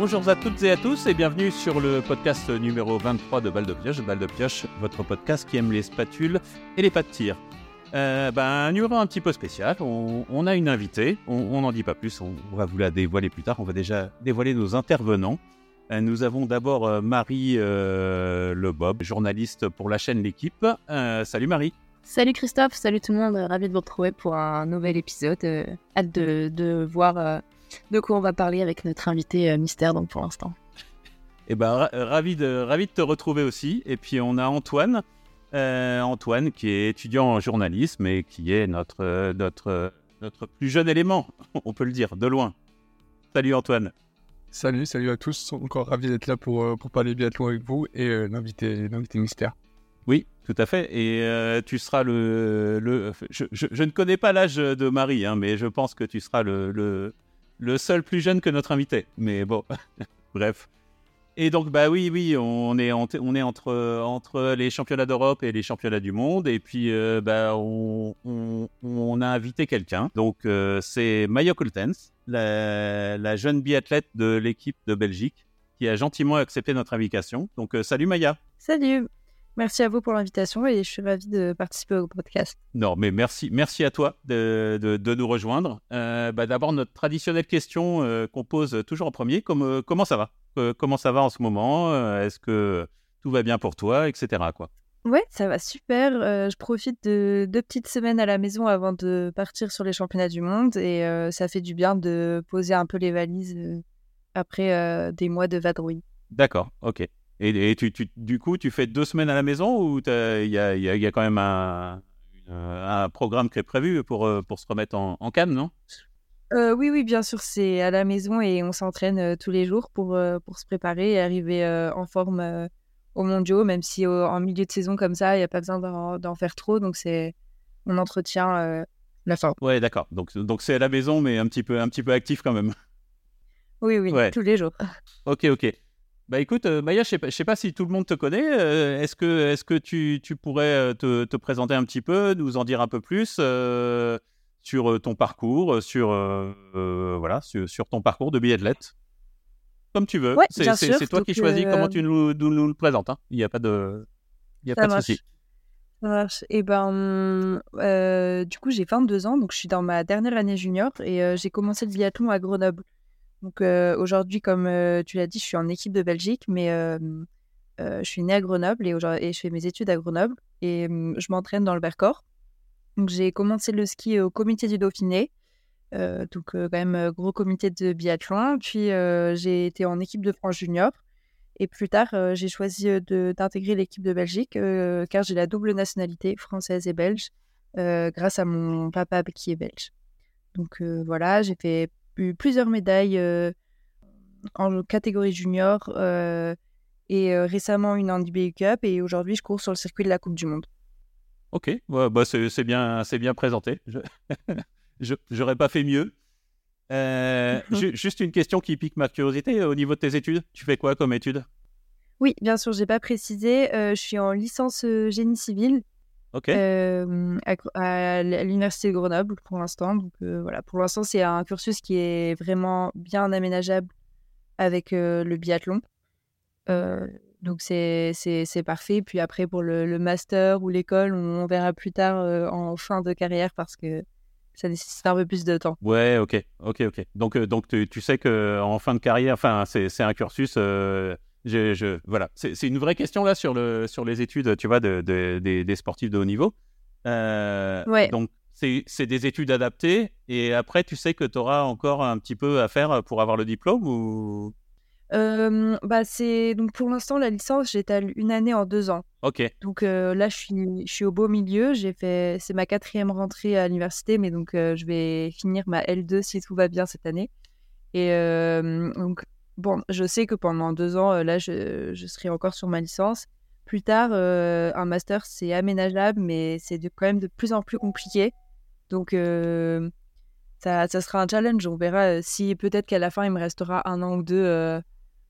Bonjour à toutes et à tous et bienvenue sur le podcast numéro 23 de Balle de Pioche. Balle de Pioche, votre podcast qui aime les spatules et les pas de tir. Euh, ben, un numéro un petit peu spécial. On, a une invitée. On n'en dit pas plus. On, va vous la dévoiler plus tard. On va déjà dévoiler nos intervenants. Euh, nous avons d'abord euh, Marie euh, Le Bob, journaliste pour la chaîne L'équipe. salut Marie. Salut Christophe, salut tout le monde, ravi de vous retrouver pour un nouvel épisode. hâte de, voir de quoi on va parler avec notre invité mystère donc pour l'instant. Eh ben, ravi, de, ravi de te retrouver aussi. Et puis on a Antoine, Antoine qui est étudiant en journalisme et qui est notre, notre, notre plus jeune élément, on peut le dire, de loin. Salut Antoine. Salut, salut à tous. Encore ravi d'être là pour, euh, pour parler biathlon avec vous et euh, l'invité, mystère. Oui, tout à fait. Et euh, tu seras le. le je, je, ne connais pas l'âge de Marie, hein, mais je pense que tu seras le, le, le, seul plus jeune que notre invité. Mais bon, bref. Et donc, bah oui, oui, on est, entre, les championnats d'Europe et les championnats du monde. Et puis, bah, on, a invité quelqu'un. Donc, c'est Maya Kultens la, jeune biathlète de l'équipe de Belgique, qui a gentiment accepté notre invitation. Donc, euh, salut Maya. Salut. Merci à vous pour l'invitation et je suis ravie de participer au podcast. Non, mais merci, merci à toi de, de, nous rejoindre. Euh, bah, D'abord, notre traditionnelle question euh, qu'on pose toujours en premier, comme, comment ça va? Comment ça va en ce moment? Est-ce que tout va bien pour toi, etc. Quoi. Ouais, ça va super. je profite de deux petites semaines à la maison avant de partir sur les championnats du monde et ça fait du bien de poser un peu les valises après des mois de vadrouille. D'accord, ok. Et, tu, du coup, tu fais deux semaines à la maison ou il y a, y a, quand même un, un, programme qui est prévu pour, pour se remettre en, en canne, non? Oui, oui, bien sûr, c'est à la maison et on s'entraîne tous les jours pour, pour se préparer et arriver en forme aux mondiaux, même si en milieu de saison comme ça, il n'y a pas besoin d'en faire trop. Donc, c'est on entretient euh, la forme. Ouais, d'accord. Donc, donc c'est à la maison, mais un petit peu, un petit peu actif quand même. Oui, oui, tous les jours. Ok, ok. Bah écoute, euh, Maya, je ne sais, pas si tout le monde te connaît. Euh, est-ce que, est que tu, tu pourrais te, te, présenter un petit peu, nous en dire un peu plus sur ton parcours, sur, voilà, sur, sur, ton parcours de biathlète comme tu veux. c'est toi qui choisis comment euh, tu nous, le présentes. Hein. Il n'y a pas de, Il y a pas de souci. Ça marche. Et eh ben, euh, du coup, j'ai 22 ans, donc je suis dans ma dernière année junior et euh, j'ai commencé le biathlon à Grenoble. Donc aujourd'hui, comme tu l'as dit, je suis en équipe de Belgique, mais je suis née à Grenoble et, je fais mes études à Grenoble et je m'entraîne dans le Vercors. Donc j'ai commencé le ski au comité du Dauphiné euh, donc euh, quand même euh, gros comité de biathlon. Puis j'ai été en équipe de France junior. Et plus tard, j'ai choisi d'intégrer l'équipe de Belgique car j'ai la double nationalité française et belge grâce à mon papa qui est belge. Donc voilà, j'ai fait plusieurs médailles en catégorie junior et récemment une en IBU Cup et aujourd'hui je cours sur le circuit de la Coupe du Monde. Ok, bah, c'est bien, bien présenté. j'aurais pas fait mieux. Euh, juste une question qui pique ma curiosité. Au niveau de tes études, tu fais quoi comme études Oui, bien sûr, j'ai pas précisé. Euh, je suis en licence euh, génie civil. À, l'université de Grenoble pour l'instant. Donc voilà, pour l'instant, c'est un cursus qui est vraiment bien aménageable avec le biathlon. donc c'est parfait. Puis après, pour le, le master ou l'école, on, verra plus tard en fin de carrière parce que ça nécessite un peu plus de temps. Ouais, ok, ok, ok. Donc, donc tu, sais que en fin de carrière, enfin, c'est un cursus. Euh, je, je, voilà, c'est une vraie question là sur le sur les études, tu vois, de, des, des, sportifs de haut niveau. Euh, ouais. Donc c'est des études adaptées et après tu sais que tu auras encore un petit peu à faire pour avoir le diplôme ou? Bah c'est donc pour l'instant la licence j'étale une année en deux ans. Ok. Donc là je suis je suis au beau milieu. J'ai fait c'est ma quatrième rentrée à l'université, mais donc je vais finir ma L2 si tout va bien cette année. Et donc bon, je sais que pendant deux ans là je, je serai encore sur ma licence. Plus tard, un master c'est aménageable, mais c'est quand même de plus en plus compliqué. Donc ça, ça, sera un challenge. On verra si peut-être qu'à la fin il me restera un an ou deux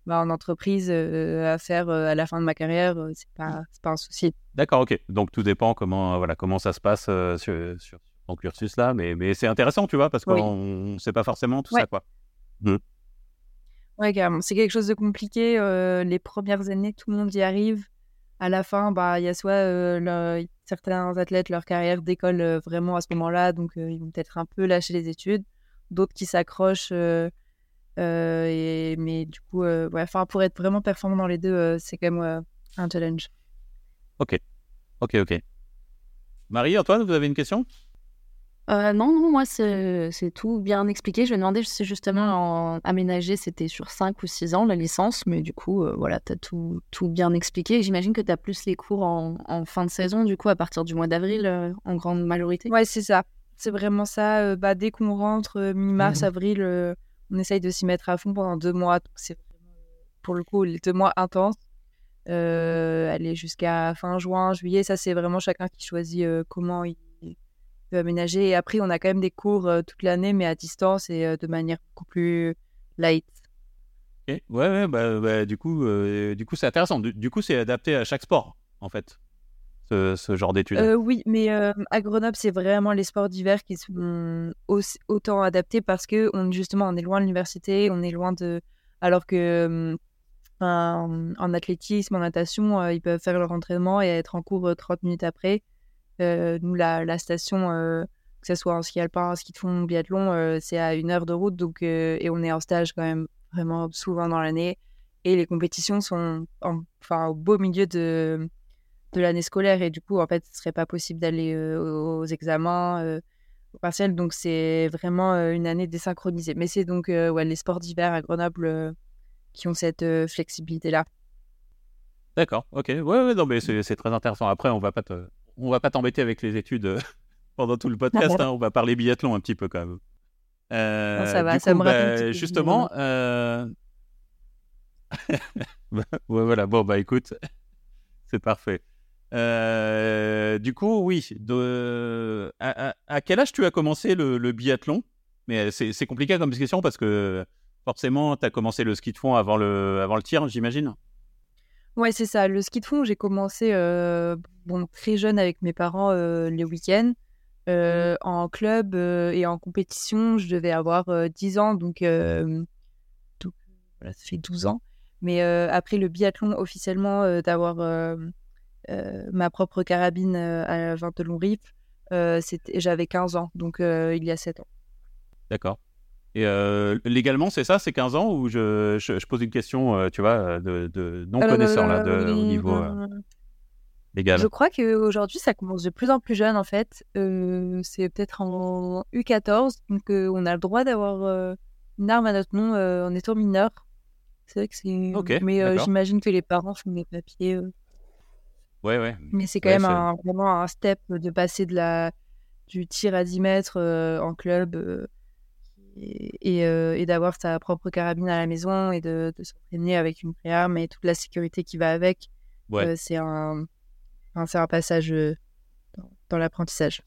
bah, en entreprise euh, à faire euh, à la fin de ma carrière, euh, c'est pas, pas un souci. D'accord, ok. Donc tout dépend comment, voilà, comment ça se passe sur, sur, ton cursus là, mais, mais c'est intéressant, tu vois, parce qu'on ne sait pas forcément tout ça, quoi. Mmh. Ouais. C'est quelque chose de compliqué. euh, les premières années, tout le monde y arrive. À la fin, bah, il y a soit euh, certains athlètes, leur carrière décolle euh, vraiment à ce moment-là, donc ils vont peut-être un peu lâcher les études. D'autres qui s'accrochent. mais du coup, pour être vraiment performant dans les deux, c'est quand même un challenge. Ok, ok. Marie, Antoine, vous avez une question? Euh, non, non, moi, c'est tout bien expliqué. Je vais demander si justement en aménagé, c'était sur 5 ou 6 ans la licence, mais du coup, euh, voilà, tu as tout, tout bien expliqué. J'imagine que tu as plus les cours en, en fin de saison, du coup, à partir du mois d'avril, euh, en grande majorité. Ouais, c'est ça. C'est vraiment ça. bah, dès qu'on rentre mi-mars, Mhm. avril, on essaye de s'y mettre à fond pendant deux mois. C'est pour le coup les deux mois intenses. Aller jusqu'à fin juin, juillet. Ça, c'est vraiment chacun qui choisit comment il veut aménager. Et après, on a quand même des cours euh, toute l'année, mais à distance et euh, de manière beaucoup plus light. Ok. Ouais, ouais, bah, bah, du coup, euh, du coup, c'est intéressant. Du, du coup, c'est adapté à chaque sport, en fait, ce, ce genre d'études. Euh, oui, mais euh, à Grenoble, c'est vraiment les sports d'hiver qui sont aussi- autant adaptés parce que on, justement, on est loin de l'université, on est loin de. Alors que euh, en, en athlétisme, en natation, euh, ils peuvent faire leur entraînement et être en cours euh, 30 minutes après. Euh, nous, la, station, euh, que ce soit en ski alpin, en ski de fond, biathlon, euh, c'est à une heure de route donc, et on est en stage quand même vraiment souvent dans l'année. Et les compétitions sont en- enfin, au beau milieu de, de l'année scolaire et du coup en fait ce serait pas possible d'aller aux examens aux partiels donc c'est vraiment une année désynchronisée mais c'est donc ouais, les sports d'hiver à Grenoble qui ont cette flexibilité là D'accord, ok. Ouais, non, mais c'est très intéressant. Après, on va pas te- on va pas t'embêter avec les études euh, pendant tout le podcast. hein. On va parler biathlon un petit peu quand même. Euh, Non, ça va, du ça coup, me rappelle bah, justement. euh, bah, ouais, voilà. Bon, bah écoute, c'est parfait. Euh, du coup, oui. De... À, à- à quel âge tu as commencé le, le biathlon? Mais c'est c'est compliqué comme question parce que forcément, tu as commencé le ski de fond avant le, avant le tir, j'imagine? Ouais c'est ça le ski de fond j'ai commencé euh, bon très jeune avec mes parents euh, les week-ends Euh, en club et en compétition je devais avoir euh, 10 ans donc, donc voilà ça fait 12 ans mais après le biathlon officiellement d'avoir ma propre carabine à 20 de long rip, c'était- j'avais 15 ans, donc il y a 7 ans. D'accord. Et euh, légalement, c'est ça, c'est 15 ans ou je, je, je pose une question, euh, tu vois, de, de non-connaisseur là, de, au niveau euh, légal? Je crois qu'aujourd'hui, ça commence de plus en plus jeune, en fait. C'est peut-être en U14, donc on a le droit d'avoir une arme à notre nom en étant mineur. C'est vrai que c'est... Ok, Mais j'imagine que les parents font des papiers. Ouais, ouais. Mais c'est quand Ouais, même un- vraiment un step de passer de la, du tir à 10 mètres en club et, et, euh, et d'avoir sa propre carabine à la maison et de, de s'entraîner avec une préarme et toute la sécurité qui va avec. Ouais. Euh, c'est un, c'est un passage euh, dans, dans l'apprentissage.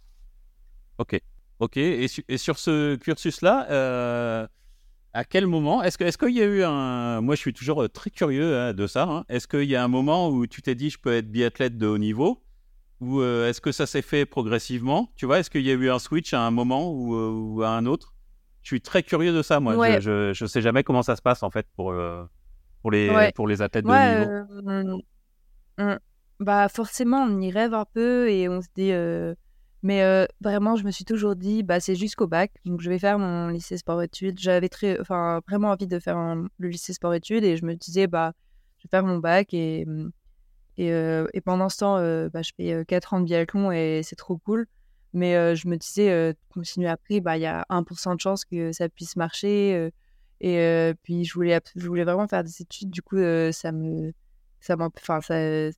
Ok. Ok. Et, su- et sur ce cursus-là, euh, à quel moment Est-ce qu'il y a eu un Moi, je suis toujours très curieux hein, de ça. hein. Est-ce qu'il y a un moment où tu t'es dit je peux être biathlète de haut niveau? Ou est-ce que ça s'est fait progressivement? Tu vois, est-ce qu'il y a eu un switch à un moment ou, ou à un autre? Je suis très curieux de ça. Moi, Ouais. je, je sais jamais comment ça se passe en fait pour euh, pour les Ouais. pour les athlètes de Ouais, niveau. euh, on- bah forcément, on y rêve un peu et on se dit. euh, Mais euh, vraiment, je me suis toujours dit, bah c'est jusqu'au bac, donc je vais faire mon lycée sport-études. J'avais très, enfin vraiment envie de faire un- le lycée sport-études et je me disais, bah je vais faire mon bac et et, euh, et pendant ce temps, bah, je fais 4 ans de biathlon et c'est trop cool. Mais je me disais, euh, continuer après, bah il y a 1% de chance que ça puisse marcher. et puis je voulais, je voulais vraiment faire des études, du coup ça me ça enfin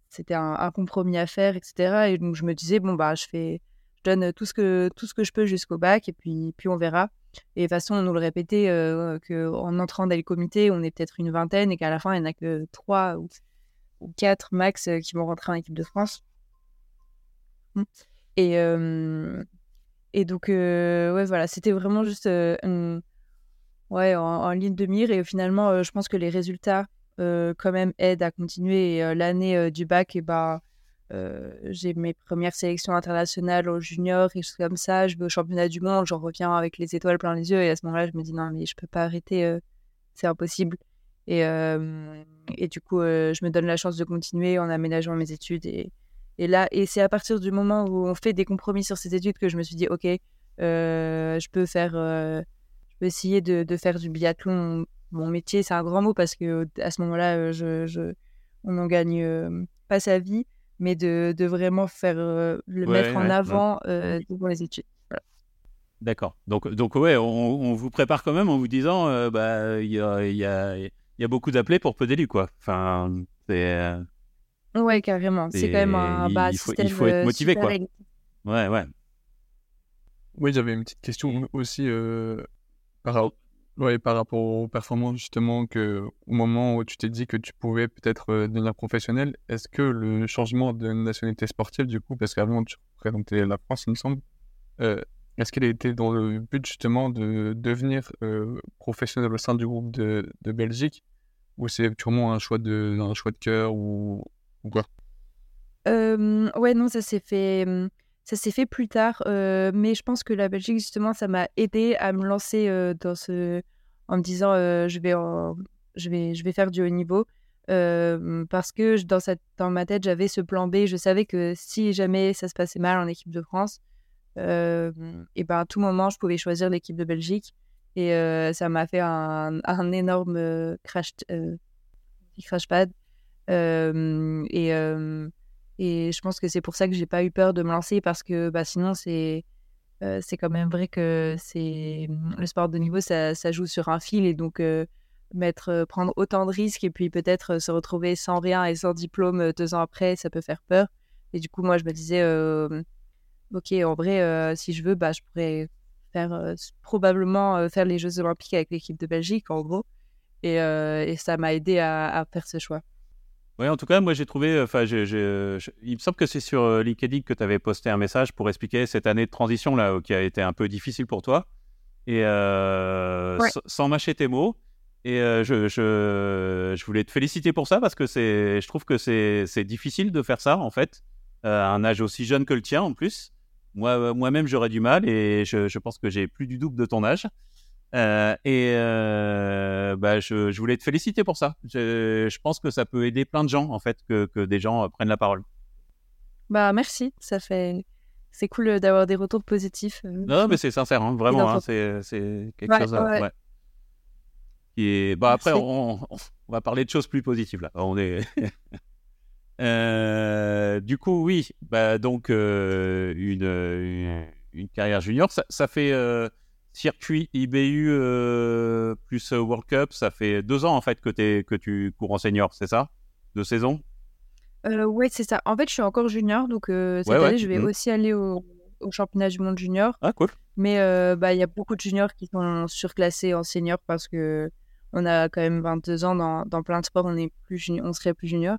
c'était un, compromis à faire etc et donc je me disais bon bah je fais je donne tout ce que tout ce que je peux jusqu'au bac et puis puis on verra et de toute façon on nous le répétait euh, que en entrant dans les comités on est peut-être une vingtaine et qu'à la fin il n'y en a que trois ou, ou quatre max qui vont rentrer en équipe de France et euh, et donc euh, ouais voilà c'était vraiment juste euh, ouais en, ligne de mire. Et finalement je pense que les résultats quand même aident à continuer. L'année du bac et bah euh, j'ai mes premières sélections internationales au junior et choses comme ça. Je vais au championnat du monde j'en reviens avec les étoiles plein les yeux. Et à ce moment-là je me dis non mais je peux pas arrêter c'est impossible. Et, et du coup, je me donne la chance de continuer en aménageant mes études. Et, et là, et c'est à partir du moment où on fait des compromis sur ces études que je me suis dit, ok, je peux faire, je peux essayer de, de, faire du biathlon mon métier. C'est un grand mot parce que à ce moment-là, je, je, on n'en gagne pas sa vie, mais de, de vraiment faire le mettre en avant pour les études. D'accord. Donc, donc ouais, on, vous prépare quand même en vous disant, euh, bah, il y a, y, a, y a, beaucoup d'appelés pour peu d'élus, quoi. Enfin, c'est. Euh, ouais, carrément. C'est quand même un bah, il, faut, il faut être motivé, quoi. Ouais, ouais. Oui, j'avais une petite question aussi euh, par, ouais, par rapport aux performances, justement, que au moment où tu t'es dit que tu pouvais peut-être devenir professionnel, est-ce que le changement de nationalité sportive, du coup, parce qu'avant tu représentais la France, il me semble, est-ce qu'elle était dans le but justement de devenir euh, professionnel au sein du groupe de, de Belgique ou c'est purement un choix de, un choix de cœur ou, ou quoi? Euh, Ouais, non, ça s'est fait, mmh, ça s'est fait plus tard, euh, mais je pense que la Belgique justement, ça m'a aidé à me lancer dans ce, en me disant je vais, je vais, je vais faire du haut niveau. parce que dans, cette, dans ma tête, j'avais ce plan B. Je savais que si jamais ça se passait mal en équipe de France, et ben à tout moment, je pouvais choisir l'équipe de Belgique. Et ça m'a fait un, un énorme crash, crash pad. Et, et je pense que c'est pour ça que j'ai pas eu peur de me lancer parce que bah, sinon, c'est quand même vrai que c'est le sport de niveau, ça, ça, joue sur un fil. Et donc, mettre, prendre autant de risques et puis peut-être se retrouver sans rien et sans diplôme deux ans après, ça peut faire peur. Et du coup, moi, je me disais ok, en vrai, si je veux, bah, je pourrais faire probablement faire les Jeux Olympiques avec l'équipe de Belgique, en gros. Et, et ça m'a aidé à, faire ce choix. Oui, en tout cas, moi j'ai trouvé, enfin, il me semble que c'est sur LinkedIn que tu avais posté un message pour expliquer cette année de transition là qui a été un peu difficile pour toi. Et sans mâcher tes mots. Et je, je, je, voulais te féliciter pour ça parce que c'est, je trouve que c'est difficile de faire ça en fait, à un âge aussi jeune que le tien en plus. Moi, euh, moi-même, j'aurais du mal et je, pense que j'ai plus du double de ton âge. Euh, et euh, bah, je, voulais te féliciter pour ça. Je, pense que ça peut aider plein de gens, en fait, que, que des gens prennent la parole. Bah, merci. Ça fait. C'est cool d'avoir des retours positifs. non, mais c'est sincère, hein, vraiment. Hein, c'est, quelque chose. Ouais. Et, bah, après, on, on, va parler de choses plus positives là. On est. Euh, du coup, oui, bah, donc euh, une, une, carrière junior, ça, fait euh, circuit IBU plus World Cup, ça fait deux ans en fait que, es, que tu cours en senior, c'est ça? Deux saisons? Oui, c'est ça. En fait, je suis encore junior, donc cette année, je vais mmh. aussi aller au, au, championnat du monde junior. Ah, cool. Mais bah, il y a beaucoup de juniors qui sont surclassés en senior parce que on a quand même 22 ans dans, dans plein de sports, on, est plus on serait plus junior.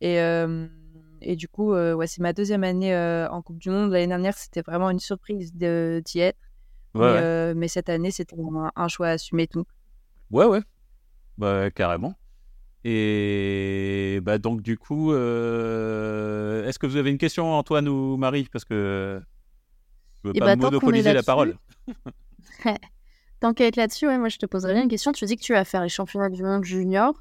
Et, et du coup, ouais, c'est ma deuxième année en Coupe du Monde. L'année dernière, c'était vraiment une surprise d'y être. Mais, cette année, c'était un, un, choix assumé tout. Ouais, ouais. Bah, carrément. Et bah, donc, du coup, est-ce que vous avez une question, Antoine ou Marie? Parce que je veux pas bah, monopoliser la parole. Tant qu'à être là-dessus, ouais, moi, je te poserais bien une question. Tu dis que tu vas faire les championnats du monde junior.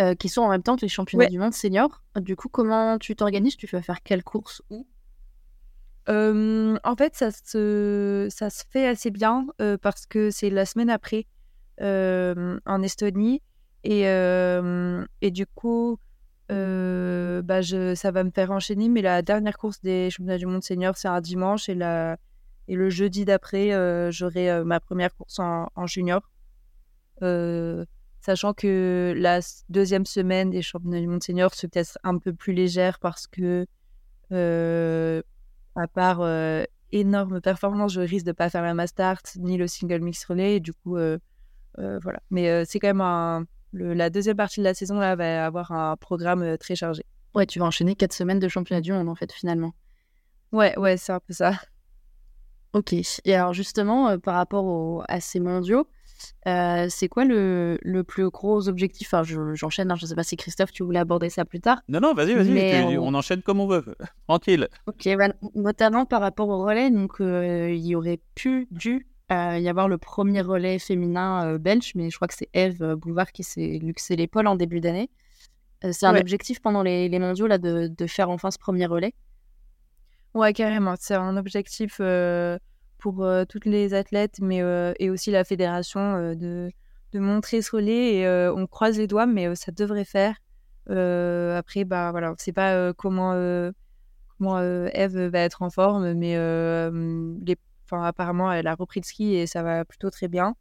Euh, qui sont en même temps que les championnats du monde senior. Du coup, comment tu t'organises? Tu vas faire quelle course où En fait, ça se, ça se fait assez bien parce que c'est la semaine après en Estonie. Et, et du coup, bah, je, ça va me faire enchaîner. Mais la dernière course des championnats du monde senior, c'est un dimanche. Et, la, et le jeudi d'après, j'aurai ma première course en, en junior sachant que la deuxième semaine des championnats du monde senior c'est peut-être un peu plus légère parce que, à part euh, énorme performance, je risque de pas faire la Mastart ni le single mix relay. du coup, euh, voilà. Mais c'est quand même un, la deuxième partie de la saison là va avoir un programme très chargé. Ouais, tu vas enchaîner quatre semaines de championnat du monde en fait finalement. Ouais, ouais, c'est un peu ça. Ok. Et alors justement, par rapport à ces mondiaux, euh, c'est quoi le, le, plus gros objectif? Enfin, j'enchaîne, hein, je ne sais pas si Christophe, tu voulais aborder ça plus tard. Non, non, vas-y, vas-y, on... enchaîne comme on veut, tranquille. Ok, bah, notamment par rapport au relais, donc euh, il y aurait pu, dû euh, y avoir le premier relais féminin euh, belge, mais je crois que c'est Eve Bouvard qui s'est luxé l'épaule en début d'année. Euh, c'est un Ouais. objectif pendant les, les mondiaux là, de, de faire enfin ce premier relais? Ouais, carrément. C'est un objectif euh, pour euh, toutes les athlètes, mais euh, et aussi la fédération euh, de, de montrer ce relais. Et on croise les doigts, mais ça devrait faire. Après, bah voilà, on sait pas comment comment Eve va être en forme, mais euh, les, apparemment elle a repris le ski et ça va plutôt très bien.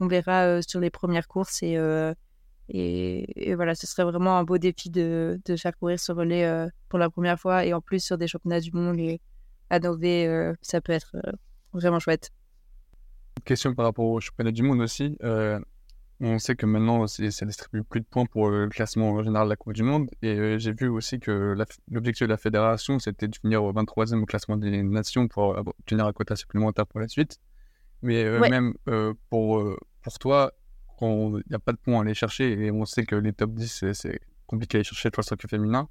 On verra sur les premières courses et, et, voilà, ce serait vraiment un beau défi de, de faire courir ce relais pour la première fois et en plus sur des championnats du monde et à Nové, ça peut être vraiment chouette. Question par rapport au championnat du monde aussi. Euh, on sait que maintenant, ça distribue plus de points pour le classement général de la Coupe du Monde. Et euh, j'ai vu aussi que l'objectif de la fédération, c'était de finir au 23e au classement des nations pour obtenir un quota supplémentaire pour la suite. Mais euh, Ouais. même pour, pour toi, quand il n'y a pas de points à aller chercher, et on sait que les top 10, c'est- c'est compliqué à aller chercher pour le soccer féminin,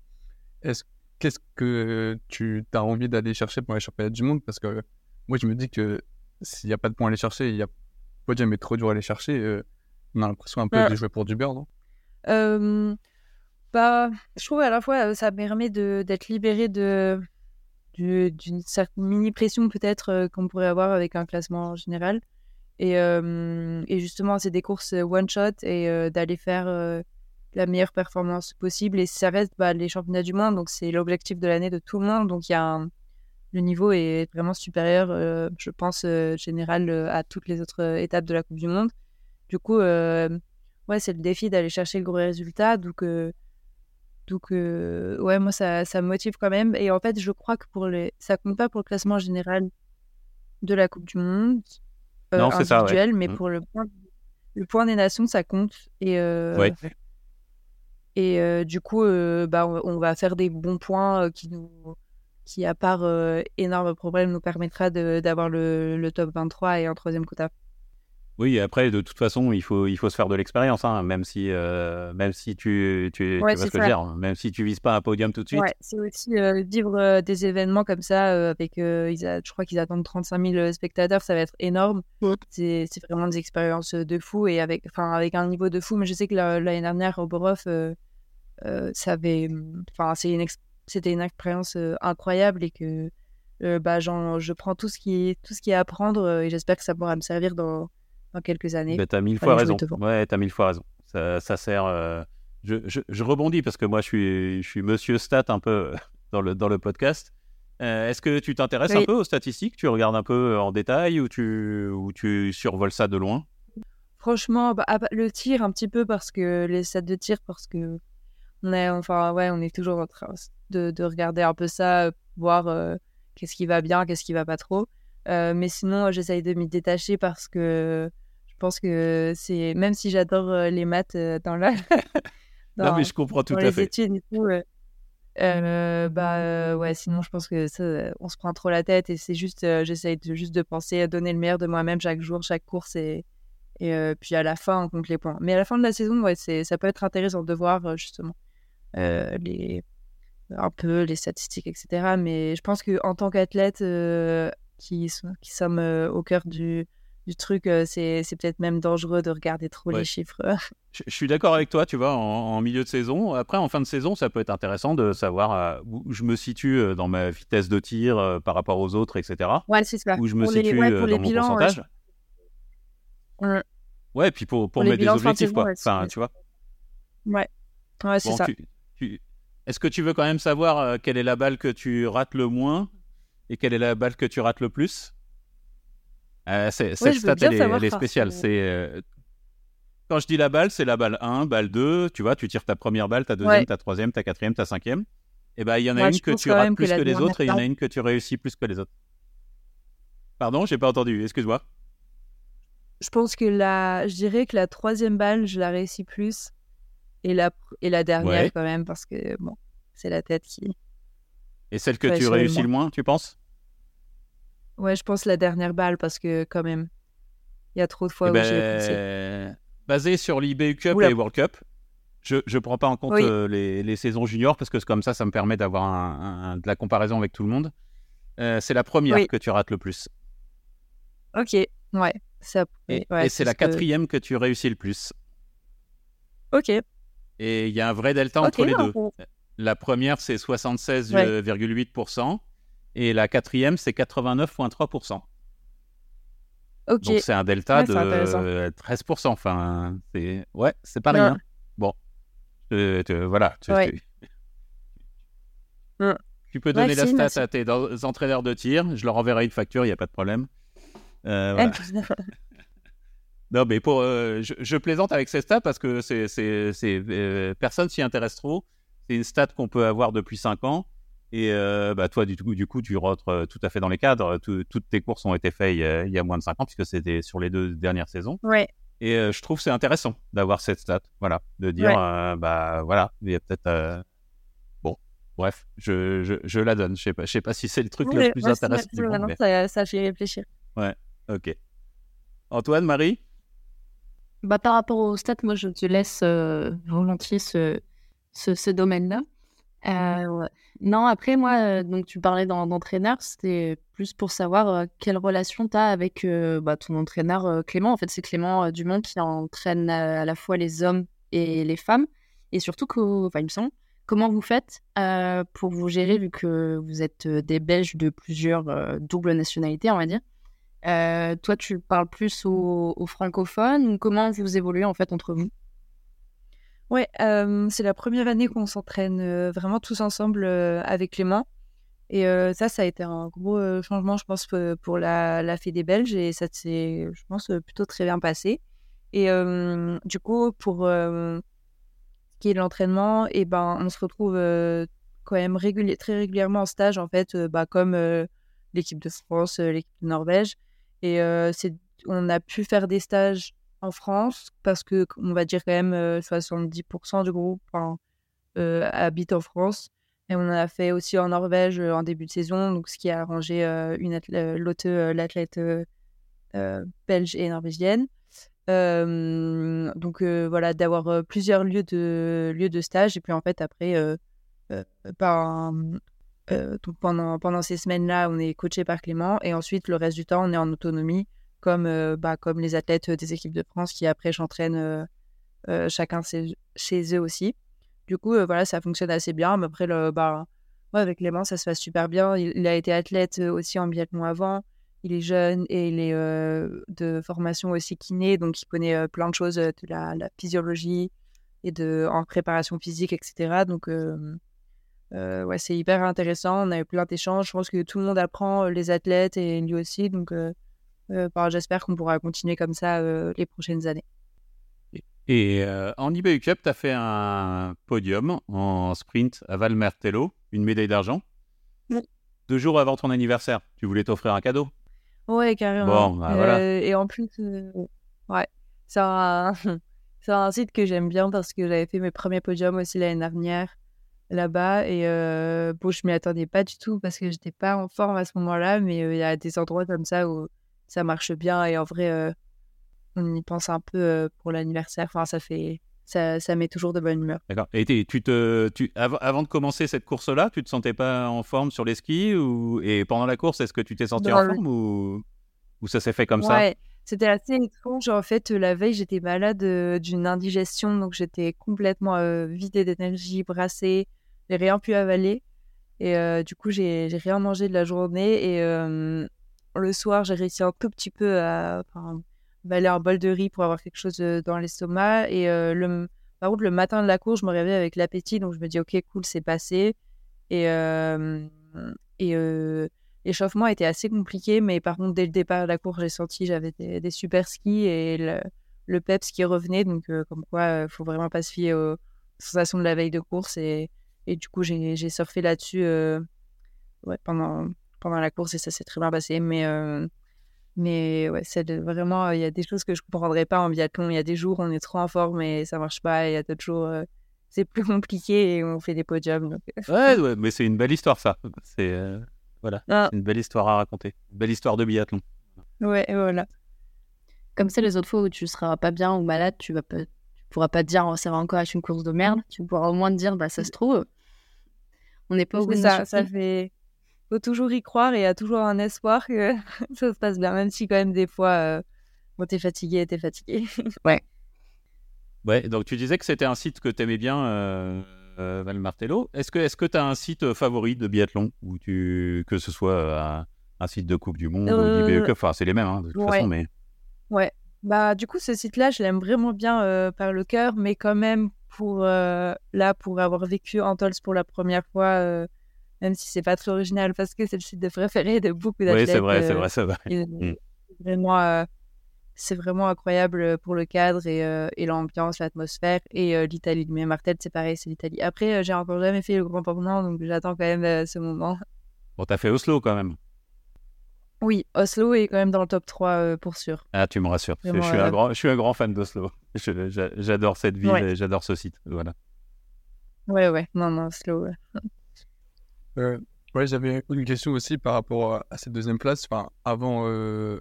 est-ce qu'est-ce que tu as envie d'aller chercher pour les championnats du monde? Parce que moi, je me dis que s'il n'y a pas de points à aller chercher, il y a podium est trop dur à aller chercher. euh, on a l'impression un peu Ouais. de jouer pour du beurre, non? Euh, bah, je trouve à la fois euh, ça permet d'être libéré de du- d'une certaine mini pression peut-être qu'on pourrait avoir avec un classement général et, euh, et justement c'est des courses one shot et d'aller faire la meilleure performance possible et ça reste bah, les championnats du monde donc c'est l'objectif de l'année de tout le monde donc il y a un- le niveau est vraiment supérieur euh, je pense euh, général euh, à toutes les autres étapes de la Coupe du Monde du coup ouais, c'est le défi d'aller chercher le gros résultat. Donc, donc ouais, moi, ça, ça me motive quand même. Et en fait, je crois que pour les... ça compte pas pour le classement général de la Coupe du Monde Non, c'est ça, ouais. individuel, mais Mm. pour le point, le point des nations, ça compte. Et, Ouais. et du coup, bah, on, on va faire des bons points qui nous qui, à part euh, énorme problème, nous permettra de- d'avoir le, le top 23 et un troisième quota. Oui, après, de toute façon, il faut, il faut se faire de l'expérience, hein, même si, euh, même si tu, tu, Ouais, c'est ce que je ça. veux dire, même si tu vises pas un podium tout de suite. Ouais, c'est aussi euh, vivre euh, des événements comme ça euh, avec, euh, ils a- je crois qu'ils attendent 35 000 spectateurs, ça va être énorme. C'est c'est vraiment des expériences de fou et avec, enfin, avec un niveau de fou. Mais je sais que la- l'année dernière au Borov, euh, euh, ça avait, enfin, c'est une ex- c'était une expérience euh, incroyable et que euh, bah, je prends tout ce qui est, tout ce qui est à prendre euh, et j'espère que ça pourra me servir dans, dans quelques années. Ben, t'as mille Enfin, fois raison. Ouais, t'as mille fois raison. Ça, ça sert. Je, je, je rebondis parce que moi, je suis, je suis monsieur stat un peu dans le, dans le podcast. Euh, Est-ce que tu t'intéresses un peu aux statistiques? Tu regardes un peu en détail ou tu, ou tu survoles ça de loin? Franchement, bah, le tir un petit peu parce que les sets de tir parce que on est enfin ouais, on est toujours en train de, de regarder un peu ça, euh, voir euh, qu'est-ce qui va bien, qu'est-ce qui va pas trop. Euh, mais sinon, j'essaye de m'y détacher parce que je pense que c'est même si j'adore les maths dans la Non, dans, mais je comprends tout dans à les fait. études et tout. euh, bah ouais, sinon je pense que ça, on se prend trop la tête et c'est juste, j'essaye de, juste de penser à donner le meilleur de moi-même chaque jour, chaque course et, et euh, puis à la fin on compte les points. Mais à la fin de la saison, ouais, ça peut être intéressant de voir euh, justement euh, les, un peu les statistiques, etc. Mais je pense que en tant qu'athlète euh, qui, sommes euh, au cœur du, du truc, euh, c'est, c'est peut-être même dangereux de regarder trop Ouais. les chiffres. Je, je suis d'accord avec toi, tu vois, en, en milieu de saison. Après, en fin de saison, ça peut être intéressant de savoir où je me situe dans ma vitesse de tir par rapport aux autres, etc. Ouais, c'est ça. Où je me Pour les- situe ouais, euh, pour les mon bilans, ouais, pourcentage. Ouais. Ouais, et puis pour, pour, les mettre des objectifs, quoi. ouais, Enfin, tu vois. Ouais, ouais c'est Bon, ça. tu- tu- Est-ce que tu veux quand même savoir euh, quelle est la balle que tu rates le moins et quelle est la balle que tu rates le plus? Euh, c'est- Cette veux stat, elle est, elle spéciale. que- C'est, euh, Quand je dis la balle, c'est la balle 1, balle 2. Tu vois, tu tires ta première balle, ta deuxième, Ouais. ta troisième, ta quatrième, ta cinquième. Et ben, il y en a Ouais, une que tu rates que plus la que les autres et il y en a une que tu réussis plus que les autres. Pardon, j'ai pas entendu. Excuse-moi. Je pense que la, je dirais que la troisième balle, je la réussis plus. Et la, et la dernière, Ouais. quand même, parce que bon, c'est la tête qui. Et celle que Ouais, tu réussis le moins, tu penses? Ouais, je pense la dernière balle, parce que quand même, il y a trop de fois Eh où j'ai ben, basé sur l'IBU Cup Oula. et World Cup, je ne prends pas en compte Oui. euh, les, les saisons juniors parce que comme ça, ça me permet d'avoir un- un- de la comparaison avec tout le monde. Euh, c'est la première Oui. que tu rates le plus. Ok. Ouais, ça. Et, ouais, et c'est la ce que- quatrième que tu réussis le plus. Ok. Et il y a un vrai delta entre les deux. La première, c'est 76,8%. Et la quatrième, c'est 89,3%. Ok. Donc c'est un delta Ouais, de 13%. Enfin, c'est ouais, c'est pas rien. Bon, Euh, te- voilà. Tu, Ouais. tu- tu peux donner la stat merci. à tes entraîneurs de tir. Je leur enverrai une facture, il n'y a pas de problème. Euh, voilà. Non, mais pour, euh, je, je plaisante avec ces stats parce que c'est, euh, personne s'y intéresse trop. C'est une stat qu'on peut avoir depuis 5 ans. Et euh, bah, toi, du coup, du coup, tu rentres euh, tout à fait dans les cadres. Tout- toutes tes courses ont été faites il y a, moins de 5 ans, puisque c'était sur les deux dernières saisons. ouais. Et je trouve que c'est intéressant d'avoir cette stat. Voilà. De dire, Ouais. bah voilà, il y a peut-être. Bon, bref, je, je, je la donne. Je sais pas, je sais pas si c'est le truc Ouais, le plus intéressant du monde. mais- ça, ça fait réfléchir. Ok. Antoine, Marie? Bah, par rapport au stats, moi, je te laisse euh, volontiers ce, ce, ce domaine-là. Euh, non, après, moi, euh, donc tu parlais d'en- d'entraîneur, c'était plus pour savoir euh, quelle relation tu as avec euh, bah, ton entraîneur euh, Clément. En fait, c'est Clément euh, Dumont qui entraîne euh, à la fois les hommes et les femmes. Et surtout, enfin, il me semble, comment vous faites euh, pour vous gérer, vu que vous êtes euh, des Belges de plusieurs euh, doubles nationalités, on va dire? Euh, toi, tu parles plus aux, francophones comment vous évoluez en fait entre vous? Ouais, euh, c'est la première année qu'on s'entraîne euh, vraiment tous ensemble avec Clément. Et ça, ça a été un gros changement, je pense, pour la, la Fédé belge. Et ça s'est, je pense, plutôt très bien passé. Et du coup, pour ce qui est de l'entraînement, et ben, on se retrouve quand même réguli- très régulièrement en stage, en fait, bah, comme l'équipe de France, l'équipe de Norvège. Et c'est, on a pu faire des stages en France parce que on va dire quand même euh, 70% du groupe habite en France. Et on en a fait aussi en Norvège en début de saison donc ce qui a arrangé une l'athlète belge et norvégienne. Donc voilà d'avoir plusieurs lieux de lieux de stage. Et puis en fait après ben, euh, pendant pendant ces semaines là on est coaché par Clément et ensuite le reste du temps on est en autonomie comme, euh, bah, comme les athlètes des équipes de France qui après j'entraîne euh, euh, chacun chez, chez eux aussi. Du coup, euh, voilà, ça fonctionne assez bien. Après, le, bah, ouais, avec Clément, ça se passe super bien. Il, a été athlète euh, aussi en biathlon avant. Il est jeune et il est euh, de formation aussi kiné, donc il connaît euh, plein de choses euh, de la, la physiologie et de en préparation physique, etc. Donc, euh, ouais, c'est hyper intéressant. On a eu plein d'échanges. Je pense que tout le monde apprend, euh, les athlètes et lui aussi. Donc, euh, euh, bah, j'espère qu'on pourra continuer comme ça les prochaines années. Et en IBU Cup, tu as fait un podium en sprint à Valmertello, une médaille d'argent. Oui. Deux jours avant ton anniversaire, tu voulais t'offrir un cadeau. Ouais, carrément. Bon, bah, voilà. Et en plus, ouais, c'est un, c'est un site que j'aime bien parce que j'avais fait mes premiers podiums aussi l'année dernière là-bas. Et euh, bon, je m'y attendais pas du tout parce que j'étais pas en forme à ce moment-là, mais euh, il y a des endroits comme ça où ça marche bien et en vrai, euh, on y pense un peu pour l'anniversaire. Enfin, ça fait, ça, ça met toujours de bonne humeur. D'accord. Et tu te, tu, av- avant de commencer cette course-là, tu te sentais pas en forme sur les skis ou, Et pendant la course, est-ce que tu t'es senti Non, en forme ou, ou ça s'est fait comme ça? Ouais, c'était assez étrange. En fait, la veille, j'étais malade euh, d'une indigestion, donc j'étais complètement euh, vidée d'énergie, brassée. J'ai rien pu avaler. Et euh, du coup, j'ai rien mangé de la journée. Et euh, le soir, j'ai réussi un tout petit peu à un bol de riz pour avoir quelque chose euh, dans l'estomac. Et le, par contre, le matin de la course, je me réveille avec l'appétit. Donc, je me dis, OK, cool, c'est passé. Et, et l'échauffement était assez compliqué. Mais par contre, dès le départ de la course, j'ai senti j'avais des, super skis et le, le peps qui revenait. Donc, comme quoi, il faut vraiment pas se fier aux sensations de la veille de course. Et, et du coup, j'ai surfé là-dessus euh, ouais, pendant, pendant la course et ça s'est très bien passé. Mais, euh, mais ouais, c'est vraiment, il y a des choses que je comprendrais pas en biathlon. Il y a des jours où on est trop en forme et ça marche pas. Et il y a d'autres jours, euh, c'est plus compliqué et on fait des podiums. Donc... Ouais, ouais, mais c'est une belle histoire, ça. C'est euh, voilà, Ah, c'est une belle histoire à raconter. Une belle histoire de biathlon. ouais, et voilà. Comme ça, les autres fois où tu seras pas bien ou malade, tu vas pourras pas te dire oh, ça va encore être une course de merde. Tu pourras au moins te dire bah ça se trouve, on n'est pas au bout de ça, ça fait. faut toujours y croire et il y a toujours un espoir que ça se passe bien, même si quand même des fois, euh, bon, t'es fatigué, t'es fatigué. ouais. Ouais, donc tu disais que c'était un site que t'aimais bien, euh, euh Val Martello. Est-ce que est-ce que t'as un site favori de biathlon ou tu que ce soit un site de Coupe du Monde ou d'IBE Enfin, c'est les mêmes hein, de toute façon, mais. Ouais. Bah du coup, ce site-là, je l'aime vraiment bien par le cœur, mais quand même pour là pour avoir vécu en Tols pour la première fois même si c'est pas très original parce que c'est le site de préféré de beaucoup d'athlètes. Oui, c'est vrai, c'est vrai, c'est vrai. Mm. Vraiment, euh, c'est vraiment incroyable pour le cadre et, euh, et l'ambiance, l'atmosphère. Et euh, l'Italie, mais Martel, c'est pareil, c'est l'Italie. Après, j'ai encore jamais fait le Grand Port donc j'attends quand même ce moment. Bon, t'as fait Oslo quand même. Oui, Oslo est quand même dans le top 3 euh, pour sûr. Ah, tu me rassures. Je, suis un euh, grand, je, suis un grand, fan d'Oslo. J'adore cette ville ouais. et j'adore ce site. Voilà. Ouais, ouais. Non, non, Oslo. Ouais. Euh, j'avais une question aussi par rapport à, cette deuxième place. Enfin, avant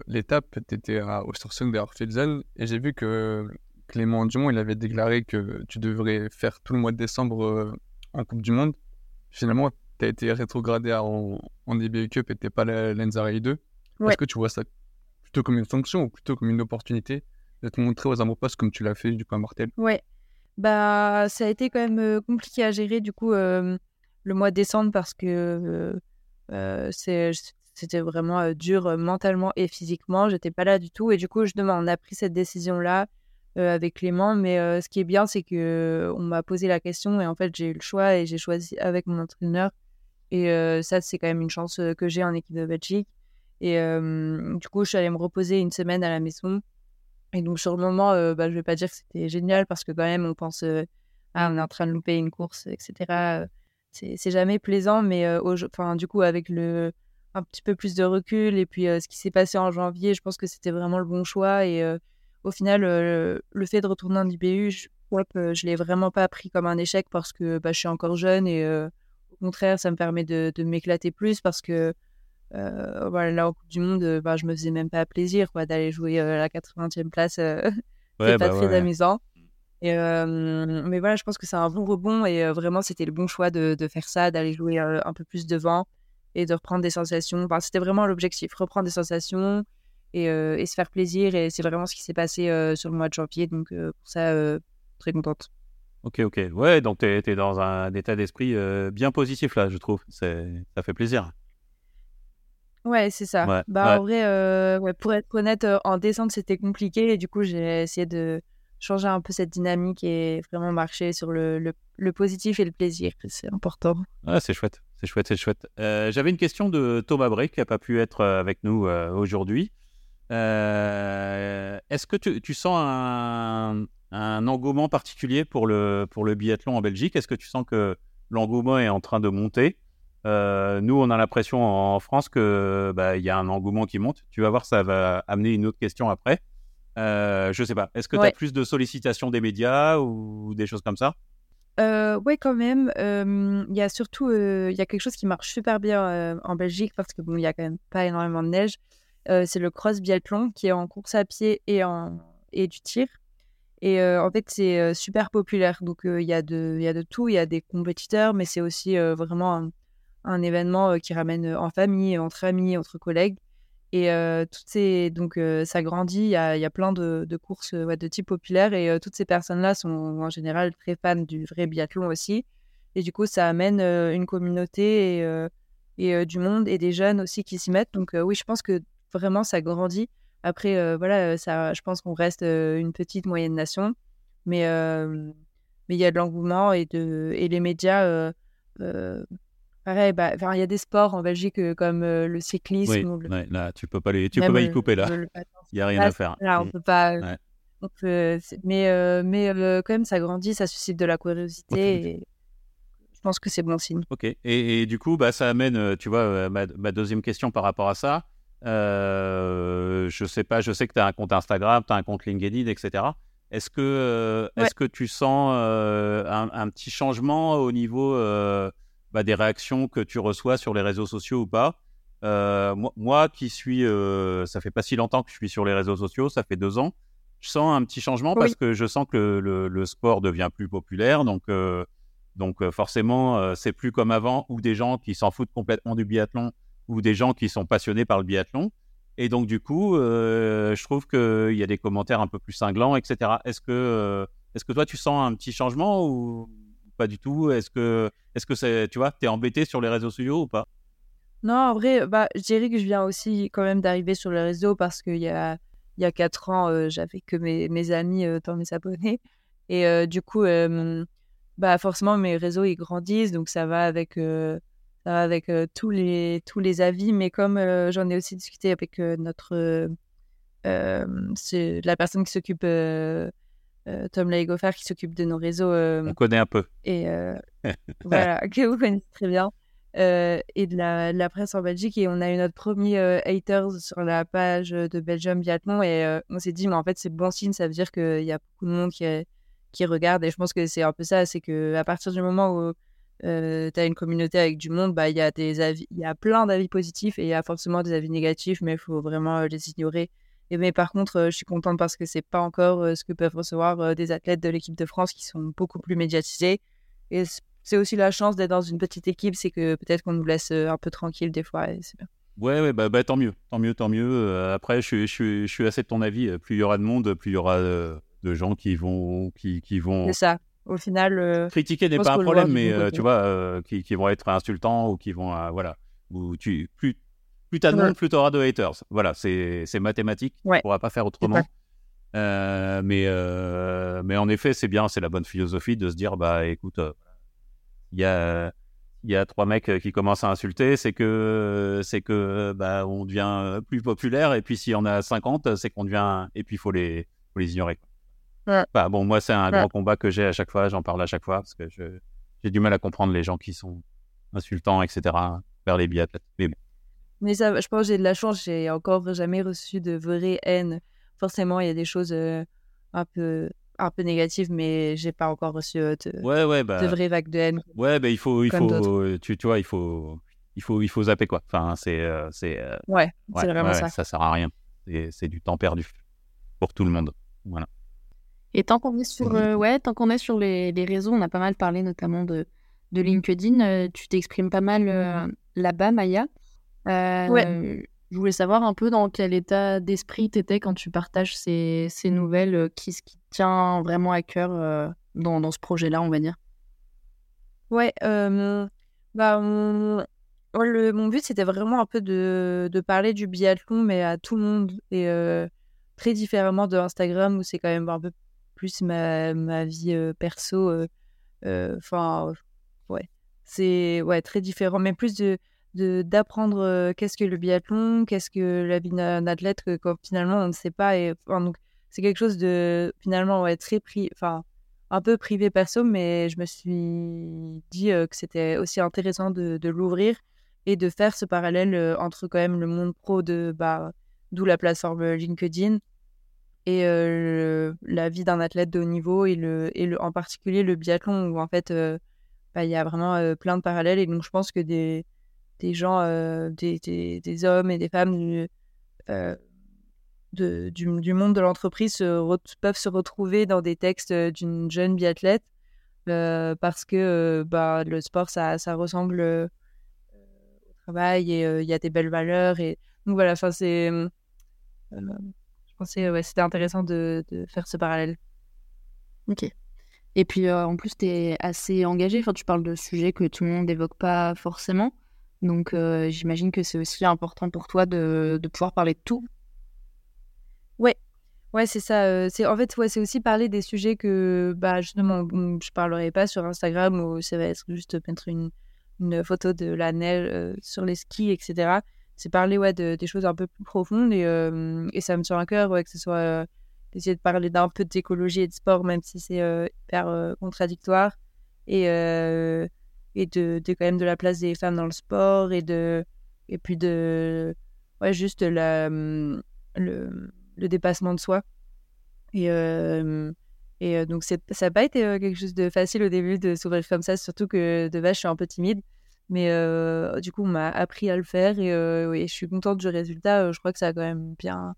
l'étape, tu étais à Ostersund et et j'ai vu que Clément Dumont il avait déclaré que tu devrais faire tout le mois de décembre en Coupe du Monde. Finalement, tu as été rétrogradé en, en Cup et tu pas l'Enzari 2. Est-ce que tu vois ça plutôt comme une sanction ou plutôt comme une opportunité de te montrer aux amours comme tu l'as fait du point mortel? Ouais, bah ça a été quand même euh, compliqué à gérer du coup le mois de décembre parce que euh, euh, c'était vraiment dur mentalement et physiquement. J'étais pas là du tout et du coup je demande, on a pris cette décision là. Avec Clément. Mais ce qui est bien, c'est que euh, on m'a posé la question et en fait j'ai eu le choix et j'ai choisi avec mon entraîneur. Et ça, c'est quand même une chance que j'ai en équipe de Belgique. Et du coup, je suis allée me reposer une semaine à la maison. Et donc, sur le moment, bah, je vais pas dire que c'était génial parce que quand même, on pense, ah, on est en train de louper une course, etc c'est jamais plaisant, mais enfin, du coup, avec le, un petit peu plus de recul et puis ce qui s'est passé en janvier, je pense que c'était vraiment le bon choix. Et au final, le fait de retourner en IBU, je crois que je l'ai vraiment pas pris comme un échec parce que bah, je suis encore jeune et au contraire, ça me permet de m'éclater plus parce que voilà, là, au Coupe du Monde, bah, je me faisais même pas plaisir d'aller jouer à la 80e place. c'est pas bah très amusant. Et, mais voilà, je pense que c'est un bon rebond et vraiment, c'était le bon choix de, de faire ça, d'aller jouer un peu plus devant et de reprendre des sensations. Enfin, c'était vraiment l'objectif, reprendre des sensations et, et, se faire plaisir. Et c'est vraiment ce qui s'est passé sur le mois de janvier. Donc, pour ça, très contente. Ok, ok. Ouais, donc tu es, dans un état d'esprit bien positif là, je trouve. Ça fait plaisir. Ouais, c'est ça. bah, En vrai, ouais, pour être honnête, en descente, c'était compliqué. Et du coup, j'ai essayé de changer un peu cette dynamique et vraiment marcher sur le, le, positif et le plaisir. C'est important. Ah, c'est chouette, c'est chouette, c'est chouette. Euh, j'avais une question de Thomas Bray qui n'a pas pu être euh, avec nous euh, aujourd'hui. Est-ce que tu, tu sens un, un, engouement particulier pour le, pour le biathlon en Belgique? Est-ce que tu sens que l'engouement est en train de monter? Nous, on a l'impression en France que bah, il y a un engouement qui monte. Tu vas voir, ça va amener une autre question après. Euh, je sais pas. Est-ce que tu as plus de sollicitations des médias ou des choses comme ça? Euh, Oui, quand même. Il y a surtout il y a quelque chose qui marche super bien en Belgique parce que bon, il y a quand même pas énormément de neige. c'est le cross biathlon qui est en course à pied et en et du tir. Et en fait, c'est super populaire. Donc, il y, a de, y a de tout. Il y a des compétiteurs, mais c'est aussi vraiment un, un événement qui ramène en famille, entre amis, entre collègues. Et toutes ces, donc ça grandit, il y a, y a, plein de, courses de type populaire et toutes ces personnes-là sont en général très fans du vrai biathlon aussi. Et du coup, ça amène une communauté et, du monde et des jeunes aussi qui s'y mettent. Donc oui, je pense que vraiment ça grandit. Après, voilà, ça, je pense qu'on reste une petite moyenne nation, mais mais il y a de l'engouement et, et les médias Pareil, bah, il y a des sports en Belgique euh, comme euh, le cyclisme. Oui, là, tu peux pas les, tu peux pas y couper là. Il y a rien à faire. Là, on mm. peut pas. mais mais quand même, ça grandit, ça suscite de la curiosité. Et je pense que c'est bon signe. Ok. Et, du coup, bah, ça amène, tu vois, ma, ma, deuxième question par rapport à ça. je sais pas, je sais que tu as un compte Instagram, tu as un compte LinkedIn, etc. Est-ce que, est-ce que tu sens un, un, petit changement au niveau bah, des réactions que tu reçois sur les réseaux sociaux ou pas. Euh, moi, qui suis, euh, ça fait pas si longtemps que je suis sur les réseaux sociaux, ça fait deux ans. Je sens un petit changement parce que je sens que le, le, sport devient plus populaire. Donc, euh, Donc forcément, c'est plus comme avant où des gens qui s'en foutent complètement du biathlon ou des gens qui sont passionnés par le biathlon. Et donc du coup, je trouve qu'il y a des commentaires un peu plus cinglants, etc. Est-ce que, est-ce que toi tu sens un petit changement ou pas du tout. Est-ce que, est-ce que c'est, tu vois, t'es embêté sur les réseaux sociaux ou pas? Non, en vrai, bah, je dirais que je viens aussi quand même d'arriver sur les réseaux parce qu'il y a, il y a 4 ans, j'avais que mes, mes amis dans mes abonnés. Et du coup, bah forcément mes réseaux ils grandissent. Donc ça va avec ça avec tous les tous les avis. Mais comme j'en ai aussi discuté avec notre la personne qui s'occupe Tom Laigofer qui s'occupe de nos réseaux on connaît un peu et voilà que vous connaissez très bien et de la, la, presse en Belgique et on a eu notre premier haters sur la page de Belgium Biathlon et on s'est dit mais en fait c'est bon signe ça veut dire qu'il y a beaucoup de monde qui qui regardent. Et je pense que c'est un peu ça, c'est que à partir du moment où euh, tu as une communauté avec du monde, bah il y a des avis, il y a plein d'avis positifs et il y a forcément des avis négatifs, mais il faut vraiment euh, les ignorer. Et mais par contre, euh, je suis contente parce que c'est pas encore ce que peuvent recevoir des athlètes de l'équipe de France qui sont beaucoup plus médiatisés. Et c'est aussi la chance d'être dans une petite équipe, c'est que peut-être qu'on nous laisse un peu tranquille des fois. C'est bien. Ouais, ouais bah, bah, tant mieux, tant mieux, tant mieux. après, je, je, je, suis assez de ton avis. Plus il y aura de monde, plus il y aura de gens qui vont qui, qui vont c'est ça au final euh, critiquer n'est pas un problème mais euh, tu vois euh, qui, qui, vont être insultants ou qui vont voilà ou tu plus plus t'as de monde plus t'auras de haters. Voilà c'est mathématique. On pourra pas faire autrement. mais mais en effet c'est bien c'est la bonne philosophie de se dire bah écoute il y a y a trois mecs qui commencent à insulter, c'est que c'est que bah on devient plus populaire et puis s'il y en a 50, c'est qu'on devient et puis il faut les faut les ignorer. Bah, bon, moi, c'est un grand combat que j'ai à chaque fois, j'en parle à chaque fois, parce que j'ai du mal à comprendre les gens qui sont insultants, etc., vers les biathlètes. Mais, mais ça, je pense que j'ai de la chance, j'ai encore jamais reçu de vraie haine. Forcément, il y a des choses euh, un peu un peu négatives, mais j'ai pas encore reçu euh, de, ouais, ouais, bah, de vraies vagues de haine. Ouais, bah, il faut, il faut, tu, tu vois, il faut, il faut, il faut zapper quoi. Enfin, c'est, euh, c'est. ouais, c'est vraiment ça. Ça sert à rien. C'est du temps perdu pour tout le monde. Voilà. Et tant qu'on est sur, euh, ouais, tant qu'on est sur les, les, réseaux, on a pas mal parlé notamment de, de LinkedIn. Euh, tu t'exprimes pas mal euh, là-bas, Maya. Ouais. Je voulais savoir un peu dans quel état d'esprit tu étais quand tu partages ces, ces nouvelles. qui ce qui tient vraiment à cœur dans, dans, ce projet-là, on va dire Ouais, bah, mon, le, mon but, c'était vraiment un peu de, de, parler du biathlon, mais à tout le monde. Et très différemment de Instagram, où c'est quand même un peu plus ma, ma vie perso. Enfin, ouais, c'est ouais, très différent, mais plus de d'apprendre qu'est-ce que le biathlon, qu'est-ce que la vie d'un athlète, que quand finalement on ne sait pas. Donc, c'est quelque chose de finalement ouais, très pri enfin, un peu privé perso, mais je me suis dit que c'était aussi intéressant de, de l'ouvrir et de faire ce parallèle entre quand même le monde pro de bah, d'où la plateforme LinkedIn et la vie d'un athlète de haut niveau et, le, et le, en particulier le biathlon où en fait bah, il y a vraiment plein de parallèles et donc je pense que des, des gens, des, des, des, hommes et des femmes du, de, du, monde de l'entreprise peuvent se retrouver dans des textes d'une jeune biathlète parce que bah, le sport ça, ça ressemble au travail et il y a des belles valeurs et donc voilà, c'est ouais, c'était intéressant de, de, faire ce parallèle. Ok. Et puis euh, en plus, tu es assez engagé. Enfin, tu parles de sujets que tout le monde n'évoque pas forcément. Donc euh, j'imagine que c'est aussi important pour toi de, de, pouvoir parler de tout. Ouais, ouais, c'est ça. Euh, c'est en fait, ouais, c'est aussi parler des sujets que, bah, justement, je parlerai pas sur Instagram où ça va être juste mettre une, une photo de la neige sur les skis, etc c'est parler ouais, de, des choses un peu plus profondes et, euh, et ça me tient à cœur que ce soit euh, d'essayer de parler d'un peu d'écologie et de sport, même si c'est euh, hyper contradictoire, et, et de, quand même de la place des femmes dans le sport et, de, et puis de ouais, juste la, le, le dépassement de soi. Et, et donc, ça n'a pas été quelque chose de facile au début de s'ouvrir comme ça, surtout que de base, je suis un peu timide. Mais du coup, on m'a appris à le faire et, je suis contente du résultat. je crois que ça a quand même bien,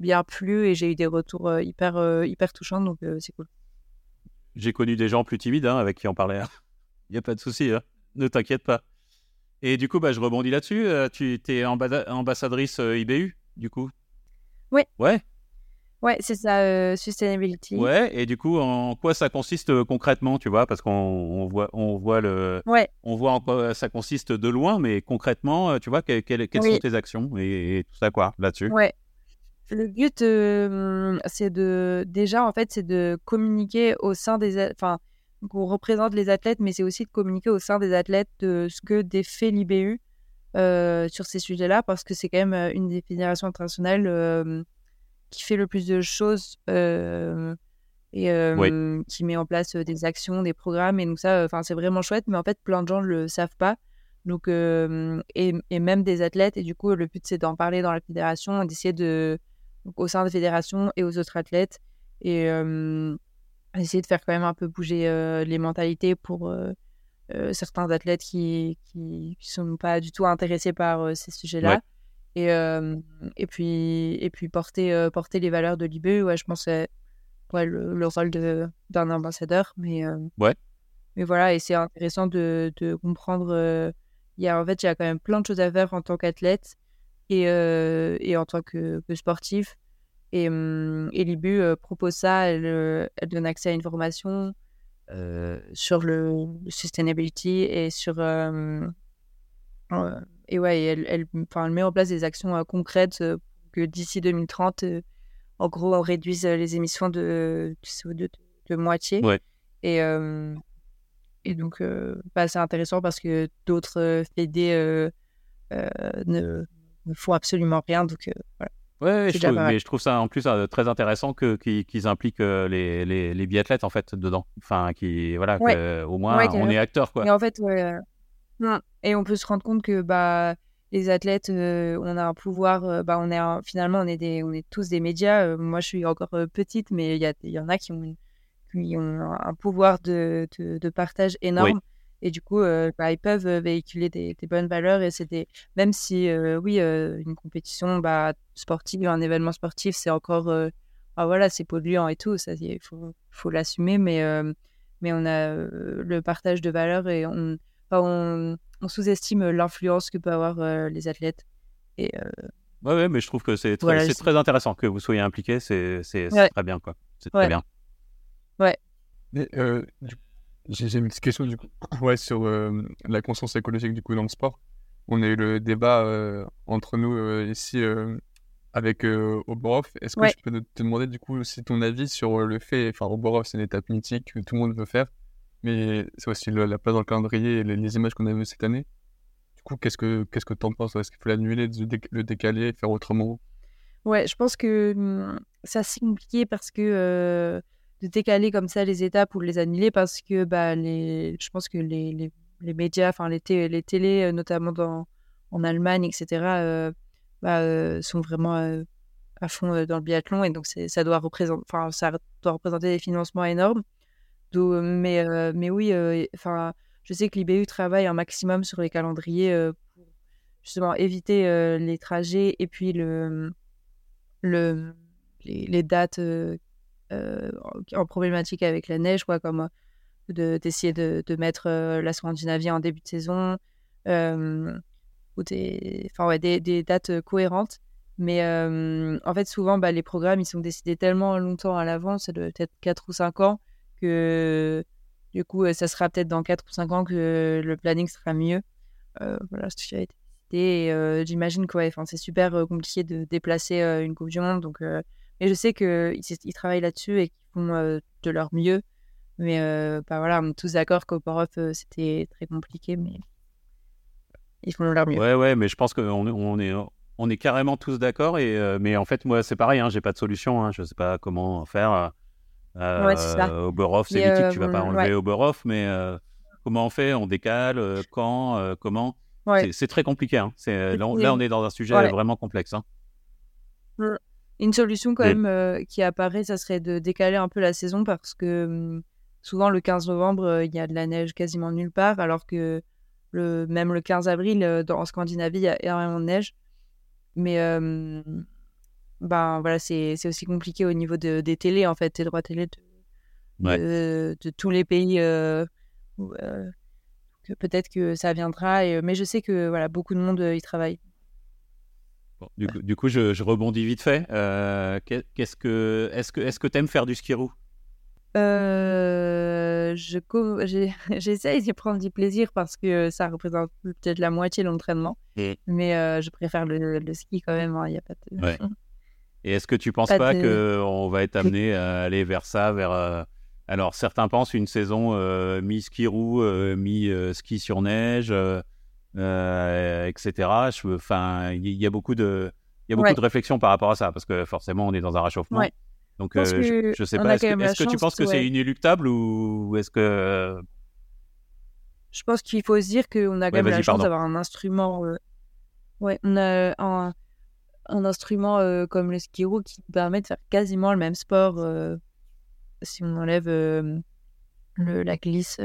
bien plu et j'ai eu des retours hyper, hyper touchants, donc c'est cool. J'ai connu des gens plus timides hein, avec qui on parlait. Il n'y a pas de souci, hein. ne t'inquiète pas. Et du coup, bah, je rebondis là-dessus. Euh, tu es ambassadrice euh, IBU, du coup? Ouais. Ouais. Ouais, c'est ça, euh, sustainability. Ouais, et du coup, en quoi ça consiste concrètement, tu vois? Parce qu'on voit, on voit le, ouais. on voit en quoi ça consiste de loin, mais concrètement, tu vois, quelles sont tes actions et, tout ça, quoi, là-dessus? Ouais. Le but, c'est de, déjà, en fait, c'est de communiquer au sein des, enfin, on représente les athlètes, mais c'est aussi de communiquer au sein des athlètes de ce que défait l'IBU euh, sur ces sujets-là, parce que c'est quand même euh, une des fédérations internationales euh, qui fait le plus de choses et qui met en place des actions, des programmes. Et donc ça, enfin c'est vraiment chouette, mais en fait, plein de gens ne le savent pas. Donc, et, et, même des athlètes. Et du coup, le but, c'est d'en parler dans la fédération, d'essayer de, au sein de la fédération et aux autres athlètes. Et, essayer de faire quand même un peu bouger euh, les mentalités pour euh, euh, certains athlètes qui qui sont pas du tout intéressés par ces sujets-là. Et, et puis et puis porter porter les valeurs de l'IBE, ouais, je pense ouais, le, rôle de d'un ambassadeur, mais ouais. Mais voilà, et c'est intéressant de, de comprendre. il y a en fait il y a quand même plein de choses à faire en tant qu'athlète et, et en tant que, que sportif et, et l'IBU propose ça, elle, elle, donne accès à une formation sur le, sustainability et sur. et ouais, elle, elle, elle, met en place des actions concrètes que d'ici 2030, en gros, on réduise les émissions de, CO2 de, moitié. Ouais. Et, et donc, bah, c'est intéressant parce que d'autres fédés ne, ne, font absolument rien. Donc, voilà. Ouais, je trouve, mais je trouve ça en plus euh, très intéressant que, qu'ils, impliquent euh, les, les, les, biathlètes en fait dedans. Enfin, qui voilà, au moins on est acteur quoi. Et en fait, ouais, et on peut se rendre compte que bah les athlètes, euh, on a un pouvoir. bah, on est finalement on est des, on est tous des médias. moi, je suis encore petite, mais il y, y en a qui ont, qui ont un pouvoir de, de, de partage énorme. Et du coup, euh, bah, ils peuvent euh, véhiculer des, bonnes valeurs. Et c'était, même si, euh, oui, une compétition bah, sportive, un événement sportif, c'est encore, ah, voilà, c'est polluant et tout, ça, il faut, faut l'assumer. Mais, mais on a le partage de valeurs et on, on, sous-estime l'influence que peuvent avoir les athlètes. Et, ouais, ouais, mais je trouve que c'est très, c'est très intéressant que vous soyez impliqués. C'est, c'est, très bien, quoi. C'est très bien. Ouais. Mais, du j'ai une petite question du coup. Ouais, sur euh, la conscience écologique du coup dans le sport. On a eu le débat euh, entre nous euh, ici avec Oborov. Est-ce que je peux te demander du coup aussi ton avis sur le fait, enfin Oborov c'est une étape mythique que tout le monde veut faire, mais c'est aussi la place dans le calendrier et les, images qu'on a vues cette année. Du coup, qu'est-ce que qu'est-ce que tu en penses? Est-ce qu'il faut l'annuler, le décaler, faire autrement? Ouais, je pense que mmh, c'est assez compliqué parce que de décaler comme ça les étapes ou les annuler parce que bah, les, je pense que les, les, les médias, enfin les, les télés, euh, notamment dans, en Allemagne, etc., euh, bah, euh, sont vraiment à fond dans le biathlon et donc ça doit, représenter, ça doit représenter des financements énormes. Donc, mais, mais oui, enfin je sais que l'IBU travaille un maximum sur les calendriers pour justement éviter les trajets et puis le, le, les, dates en problématique avec la neige, quoi, comme euh, d'essayer de, mettre euh, la Scandinavie en début de saison, ou des, ouais, des, dates cohérentes. Mais en fait, souvent, bah, les programmes, ils sont décidés tellement longtemps à l'avance, peut-être 4 ou 5 ans, que du coup, ça sera peut-être dans 4 ou 5 ans que le planning sera mieux. voilà, ce qui a été décidé. Et j'imagine que c'est super compliqué de déplacer une Coupe du Monde. Donc, et je sais qu'ils ils travaillent là-dessus et qu'ils font euh, de leur mieux. Mais euh, bah voilà, on est tous d'accord qu'au euh, c'était très compliqué, mais ils font de leur mieux. Ouais, ouais, mais je pense qu'on on est, on est carrément tous d'accord. Et, mais en fait, moi, c'est pareil, hein, j'ai pas de solution. Hein, je sais pas comment faire. ouais, c'est ça. Oberhof, c'est mythique, tu vas pas enlever ouais. Oberhof, mais comment on fait? On décale Quand Comment? C'est très compliqué. Hein. Là, là, on est dans un sujet vraiment complexe. Hein. Une solution quand même euh, qui apparaît, ça serait de décaler un peu la saison parce que hum, souvent le 15 novembre, euh, il y a de la neige quasiment nulle part, alors que le, même le 15 avril, euh, dans, en Scandinavie, il y a énormément de neige. Mais ben, voilà, c'est aussi compliqué au niveau de, des télés, en fait, des droits télé de, de, tous les pays. peut-être que ça viendra. Et, mais je sais que voilà, beaucoup de monde y travaille. Du, coup, du coup, je, rebondis vite fait. qu'est-ce que, est-ce que, est-ce que t'aimes faire du ski roue euh, je j'essaye de prendre du plaisir parce que ça représente peut-être la moitié de l'entraînement. Mais euh, je préfère le, ski quand même. Il hein, y a pas Et est-ce que tu penses pas, pas qu'on va être amené à aller vers ça, vers euh, alors certains pensent une saison mi ski roue, mi ski sur neige, etc. Enfin, il y, a beaucoup de il y a beaucoup de réflexions par rapport à ça parce que forcément on est dans un réchauffement. Donc, euh, je, ne sais pas. Est-ce que, tu penses que c'est inéluctable ou est-ce que. Je pense qu'il faut se dire qu'on a quand même la chance d'avoir un instrument. Euh, ouais, on a un, un instrument euh, comme le skiro qui permet de faire quasiment le même sport si on enlève le, la glisse.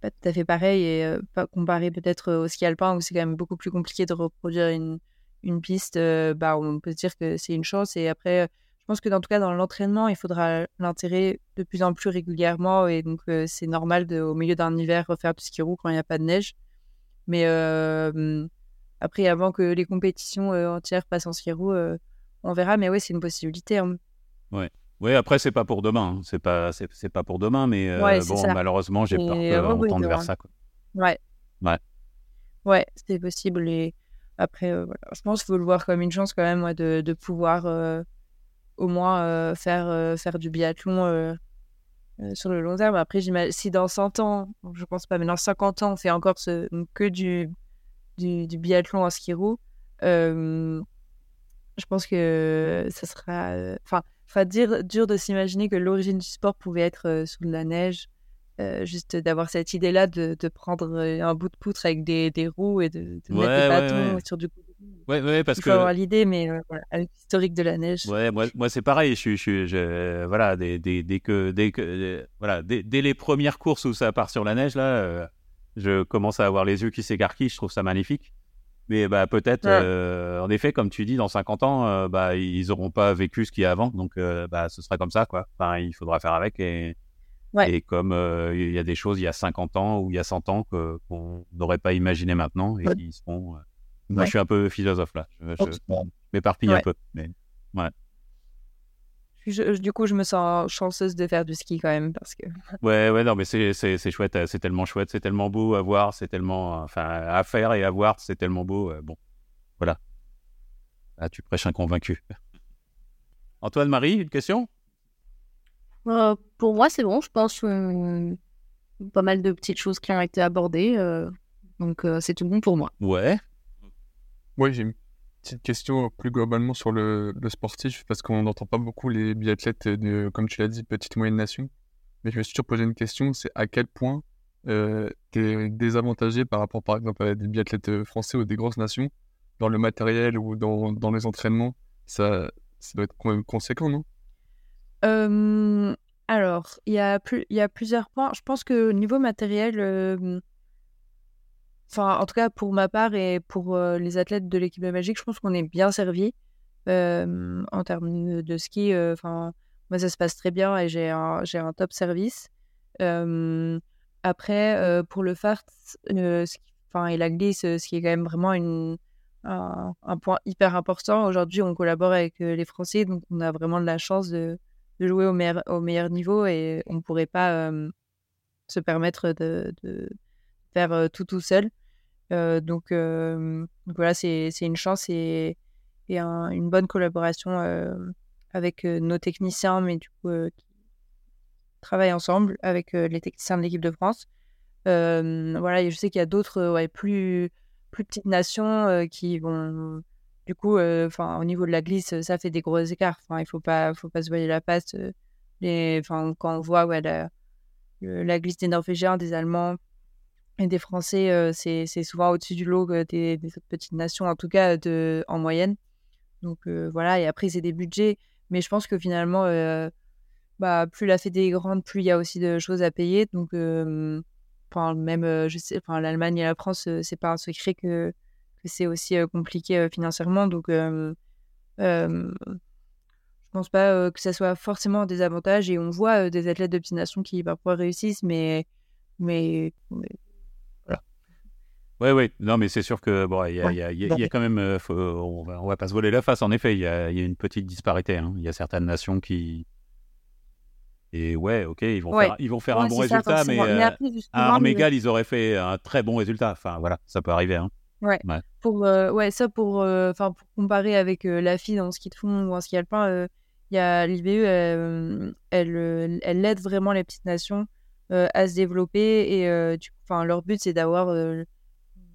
Pas tout à fait pareil et pas comparé peut-être au ski alpin où c'est quand même beaucoup plus compliqué de reproduire une, une piste. bah, on peut se dire que c'est une chance et après je pense que dans tout cas dans l'entraînement, il faudra l'intégrer de plus en plus régulièrement et donc c'est normal de, au milieu d'un hiver refaire du ski roue quand il n'y a pas de neige. Mais après, avant que les compétitions entières passent en ski roue, on verra. Mais oui, c'est une possibilité. Hein. Ouais. Oui, après, c'est pas pour demain. Hein. C'est pas, c'est, pas pour demain, mais bon, malheureusement, j'ai peur qu'on vers ça. Quoi. Ouais. Ouais. Ouais, c'est possible. Et après, voilà. je pense qu'il faut le voir comme une chance quand même de, de pouvoir au moins euh, faire, euh, faire du biathlon euh, sur le long terme. Après, si dans 100 ans, je pense pas, mais dans 50 ans, on fait encore ce, que du, du, biathlon en ski roue, je pense que ça sera. Enfin, enfin dire, dur de s'imaginer que l'origine du sport pouvait être sous de la neige. juste d'avoir cette idée-là de, de, prendre un bout de poutre avec des, des roues et de, de mettre des bâtons sur du Ouais, ouais, parce Il faut que. avoir l'idée, mais euh, voilà, l'historique de la neige. Ouais, moi, moi c'est pareil. Je, je, je, voilà, dès, dès, dès, que, dès que, voilà, dès, dès, les premières courses où ça part sur la neige, là, euh, je commence à avoir les yeux qui s'écarquillent. Je trouve ça magnifique. Mais bah, peut-être, euh, en effet, comme tu dis, dans 50 ans, bah, ils n'auront pas vécu ce qu'il y a avant. Donc, bah, ce sera comme ça, quoi. Enfin, il faudra faire avec. Et, et comme il y a des choses il y a 50 ans ou il y a 100 ans qu'on n'aurait pas imaginé maintenant et qui seront moi, je suis un peu philosophe là. Je, m'éparpille un peu. Mais... Ouais. Du coup, je me sens chanceuse de faire du ski quand même parce que. Ouais, ouais, non, mais c'est chouette, euh, c'est tellement chouette, c'est tellement beau à voir, c'est tellement, enfin, à faire et à voir, c'est tellement beau. Euh, bon, voilà. Là, tu prêches un convaincu. Antoine Marie, une question? Euh, Pour moi, c'est bon. Je pense pas mal de petites choses qui ont été abordées, donc c'est tout bon pour moi. Ouais. Oui, j'ai une petite question plus globalement sur le, sportif, parce qu'on n'entend pas beaucoup les biathlètes, de, comme tu l'as dit, petite moyenne nation. Mais je me suis toujours posé une question, c'est à quel point euh, tu es désavantagé par rapport, par exemple, à des biathlètes français ou des grosses nations, dans le matériel ou dans, les entraînements. Ça, ça doit être quand même conséquent, non? Alors, il y a plusieurs points. Je pense que niveau matériel, Enfin, en tout cas, pour ma part et pour euh, les athlètes de l'équipe de Magique, je pense qu'on est bien servi en termes de ski. Euh, enfin, moi, ça se passe très bien et j'ai un, top service. après, euh, pour le fart, enfin, et la glisse, ce qui est quand même vraiment un, point hyper important. Aujourd'hui, on collabore avec les Français, donc on a vraiment de la chance de, jouer au meilleur, au meilleur niveau et on ne pourrait pas se permettre de faire tout tout seul. donc, voilà, c'est une chance et, et une bonne collaboration avec nos techniciens, mais du coup, qui travaillent ensemble avec les techniciens de l'équipe de France. voilà, je sais qu'il y a d'autres ouais, plus, plus petites nations qui vont du coup, au niveau de la glisse, ça fait des gros écarts. Enfin, il faut pas, faut pas se voiler la passe. enfin, quand on voit ouais, la glisse des Norvégiens, des Allemands, et des Français, euh, c'est souvent au-dessus du lot des, autres petites nations, en tout cas de, en moyenne. Donc voilà, et après, c'est des budgets. Mais je pense que finalement, bah, plus la Fédé est grande, plus il y a aussi de choses à payer. Donc, même, l'Allemagne et la France, c'est pas un secret que, que c'est aussi compliqué financièrement. Donc, je pense pas que ça soit forcément des avantages. Et on voit des athlètes de petites nations qui parfois réussissent, mais Ouais, ouais. Non, mais c'est sûr que bon, il y, a- Ouais. y y y quand même, euh, faut- on va, on va pas se voler la face. En effet, il y a, il y a une petite disparité. hein. Il y a certaines nations qui, et ouais, ok, ils vont Ouais. faire, ils vont faire Ouais, un bon c'est ça, résultat, mais euh, après, justement, à armes le- égales, ils auraient fait un très bon résultat. Enfin, voilà, ça peut arriver. Hein. pour euh, ouais ça pour euh, enfin pour comparer avec euh, la FIDE en ski de fond ou en ski alpin euh, il y a l'IBU elle elle, elle aide vraiment les petites nations euh, à se développer et euh, du enfin leur but c'est d'avoir euh,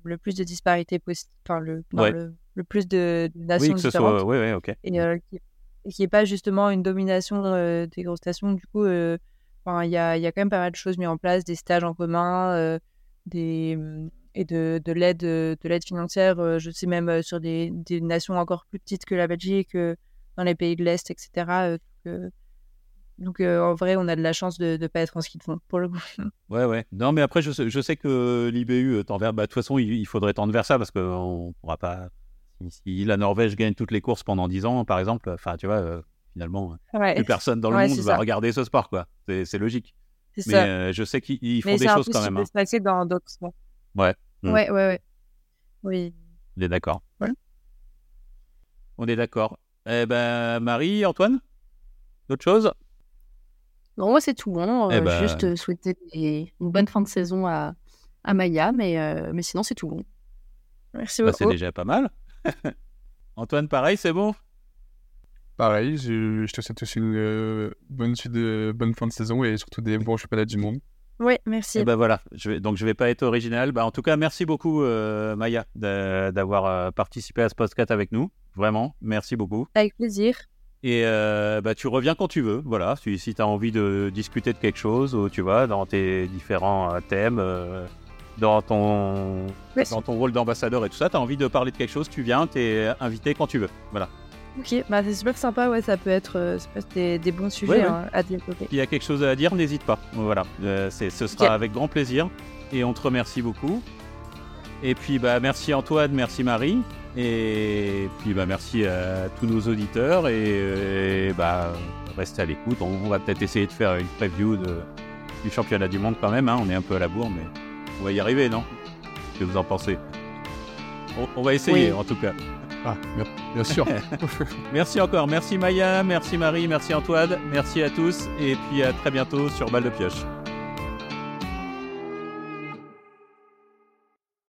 le plus de disparité possible enfin le, Ouais. le le plus de, de nations Oui, que ce différentes soit, ouais, ouais, ok. et euh, qui et qui est pas justement une domination euh, des grosses nations du coup euh, il y y a quand même pas mal de choses mises en place des stages en commun euh, des et de, de l'aide euh, de l'aide financière euh, je sais même euh, sur des, des nations encore plus petites que la Belgique euh, dans les pays de l'Est etc euh, donc, euh, en vrai on a de la chance de ne pas être en ski de fond pour le coup Ouais, ouais. Non, mais après, je sais, je sais que l'IBU euh, tend vers. bah, De toute façon, il, il faudrait tendre vers ça parce qu'on ne pourra pas. Si, la Norvège gagne toutes les courses pendant 10 ans, par exemple, enfin, tu vois, euh, finalement, ouais plus personne dans le Ouais, monde c'est va ça. regarder ce sport, quoi. C'est c'est logique. c'est Mais ça euh, je sais qu'ils ils font mais des c'est choses quand même. hein. se passer dans d'autres sports Ouais. Mm. ouais ouais ouais oui On est d'accord. Ouais. On est d'accord. Eh ben, Marie, Antoine D'autres choses? Non, moi, c'est tout bon. Eh Euh, ben- Juste souhaiter des- une bonne fin de saison à, à Maya, mais, euh, mais sinon, c'est tout bon. merci Bah, C'est beaucoup déjà pas mal. Antoine, pareil, c'est bon? Pareil, je, je te souhaite aussi une euh, bonne suite de bonne fin de saison et surtout des bons championnats du monde. oui merci Eh ben voilà, je vais, donc je vais pas être original. Bah, en tout cas, merci beaucoup euh, Maya d'a- d'avoir participé à ce podcast avec nous. Vraiment, merci beaucoup. avec plaisir Et euh, bah, tu reviens quand tu veux. Voilà, si, tu as envie de discuter de quelque chose ou tu vois, dans tes différents euh, thèmes, euh, dans, ton, dans ton rôle d'ambassadeur et tout ça, tu as envie de parler de quelque chose, tu viens, tu es invité quand tu veux. Voilà. Ok, bah c'est super sympa, ouais, ça peut être, euh, ça peut être des, des bons sujets Ouais, ouais. hein, à développer. S'il y a quelque chose à dire, n'hésite pas. Voilà, ce sera avec grand plaisir. Et on te remercie beaucoup. Et puis, bah, merci Antoine, merci Marie. Et puis, bah, merci à tous nos auditeurs. Et, et, bah, restez à l'écoute. On, va peut-être essayer de faire une preview de, du championnat du monde quand même. hein. On est un peu à la bourre, mais on va y arriver, non? Qu'est-ce que vous en pensez? On, on va essayer, Oui. en tout cas. Ah, bien, bien sûr. Merci encore. Merci Maya, merci Marie, merci Antoine. Merci à tous. Et puis à très bientôt sur Balle de Pioche.